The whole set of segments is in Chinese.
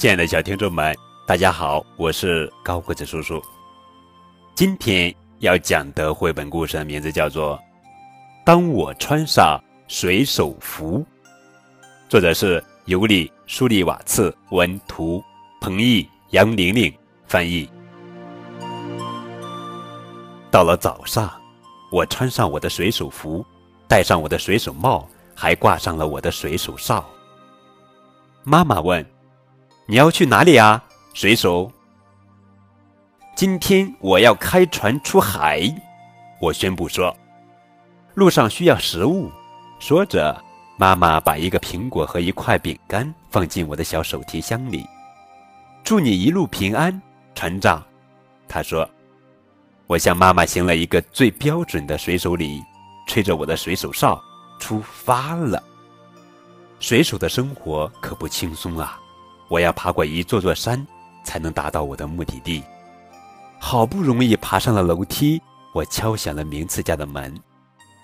亲爱的小听众们，大家好，我是高个子叔叔。今天要讲的绘本故事的名字叫做《当我穿上水手服》，作者是尤里·舒利瓦茨，文图，彭毅、杨玲玲翻译。到了早上，我穿上我的水手服，戴上我的水手帽，还挂上了我的水手哨。妈妈问。你要去哪里啊，水手？今天我要开船出海，我宣布说。路上需要食物，说着，妈妈把一个苹果和一块饼干放进我的小手提箱里。祝你一路平安，船长，他说。我向妈妈行了一个最标准的水手礼，吹着我的水手哨，出发了。水手的生活可不轻松啊。我要爬过一座座山，才能达到我的目的地。好不容易爬上了楼梯，我敲响了名次家的门。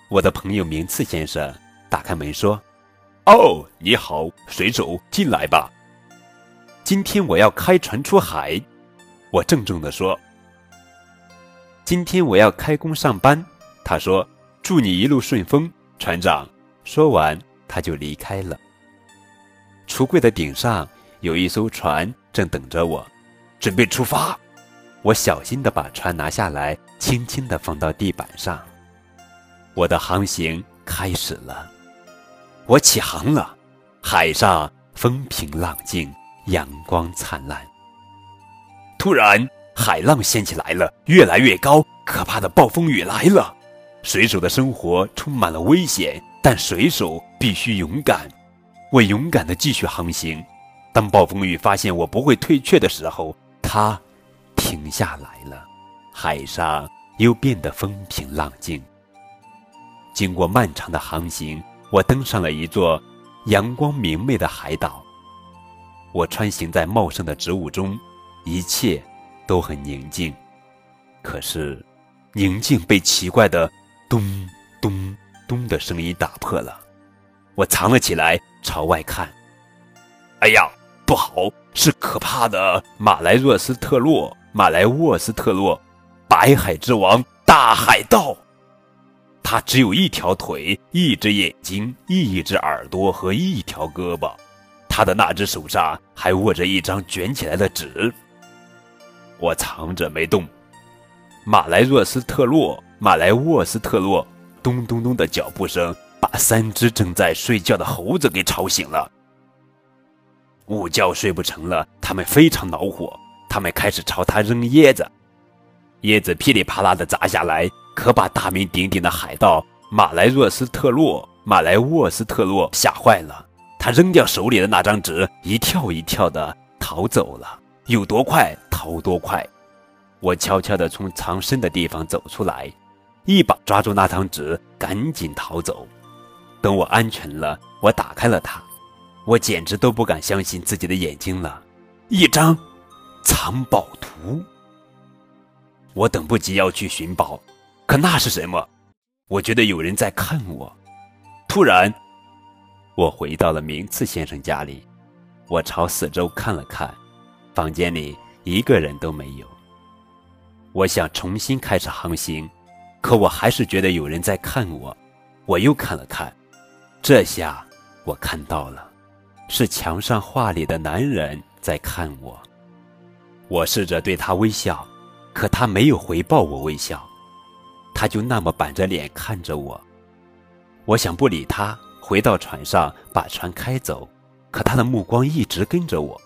我的朋友名次先生打开门说：“哦，你好，水手，进来吧。今天我要开船出海。”我郑重地说：“今天我要开工上班。”他说：“祝你一路顺风，船长。”说完，他就离开了。橱柜的顶上。有一艘船正等着我，准备出发。我小心地把船拿下来，轻轻地放到地板上。我的航行开始了。我起航了，海上风平浪静，阳光灿烂。突然，海浪掀起来了，越来越高，可怕的暴风雨来了。水手的生活充满了危险，但水手必须勇敢。我勇敢地继续航行。当暴风雨发现我不会退却的时候，它停下来了，海上又变得风平浪静。经过漫长的航行，我登上了一座阳光明媚的海岛。我穿行在茂盛的植物中，一切都很宁静。可是，宁静被奇怪的咚咚咚的声音打破了。我藏了起来，朝外看。哎呀！不好，是可怕的马来若斯特洛，马来沃斯特洛，白海之王大海盗。他只有一条腿，一只眼睛，一只耳朵和一条胳膊。他的那只手上还握着一张卷起来的纸。我藏着没动。马来若斯特洛，马来沃斯特洛，咚咚咚的脚步声把三只正在睡觉的猴子给吵醒了。午觉睡不成了，他们非常恼火，他们开始朝他扔椰子，椰子噼里啪啦的砸下来，可把大名鼎鼎的海盗马来若斯特洛、马来沃斯特洛吓坏了。他扔掉手里的那张纸，一跳一跳的逃走了，有多快逃多快。我悄悄地从藏身的地方走出来，一把抓住那张纸，赶紧逃走。等我安全了，我打开了它。我简直都不敢相信自己的眼睛了，一张藏宝图。我等不及要去寻宝，可那是什么？我觉得有人在看我。突然，我回到了名次先生家里。我朝四周看了看，房间里一个人都没有。我想重新开始航行，可我还是觉得有人在看我。我又看了看，这下我看到了。是墙上画里的男人在看我，我试着对他微笑，可他没有回报我微笑，他就那么板着脸看着我。我想不理他，回到船上把船开走，可他的目光一直跟着我。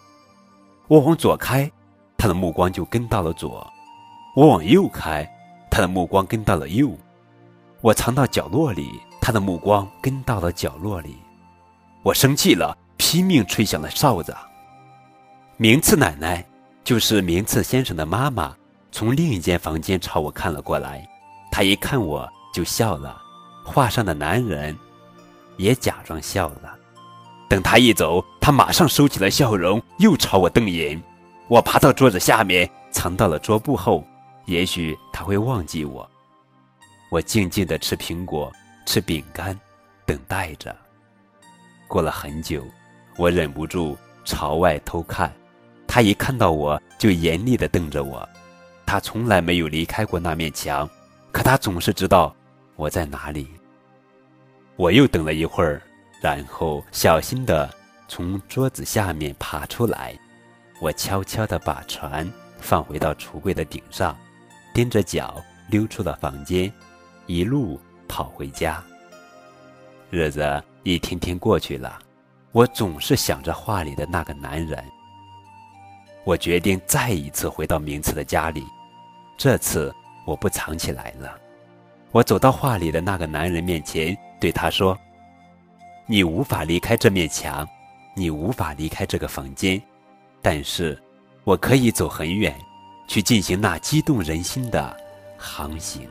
我往左开，他的目光就跟到了左；我往右开，他的目光跟到了右；我藏到角落里，他的目光跟到了角落里。我生气了。拼命吹响了哨子。明次奶奶，就是明次先生的妈妈，从另一间房间朝我看了过来。她一看我就笑了，画上的男人也假装笑了。等他一走，他马上收起了笑容，又朝我瞪眼。我爬到桌子下面，藏到了桌布后。也许他会忘记我。我静静地吃苹果，吃饼干，等待着。过了很久。我忍不住朝外偷看，他一看到我就严厉地瞪着我。他从来没有离开过那面墙，可他总是知道我在哪里。我又等了一会儿，然后小心地从桌子下面爬出来。我悄悄地把船放回到橱柜的顶上，踮着脚溜出了房间，一路跑回家。日子一天天过去了，我总是想着画里的那个男人。我决定再一次回到名次的家里，这次我不藏起来了。我走到画里的那个男人面前，对他说：“你无法离开这面墙，你无法离开这个房间，但是，我可以走很远，去进行那激动人心的航行。”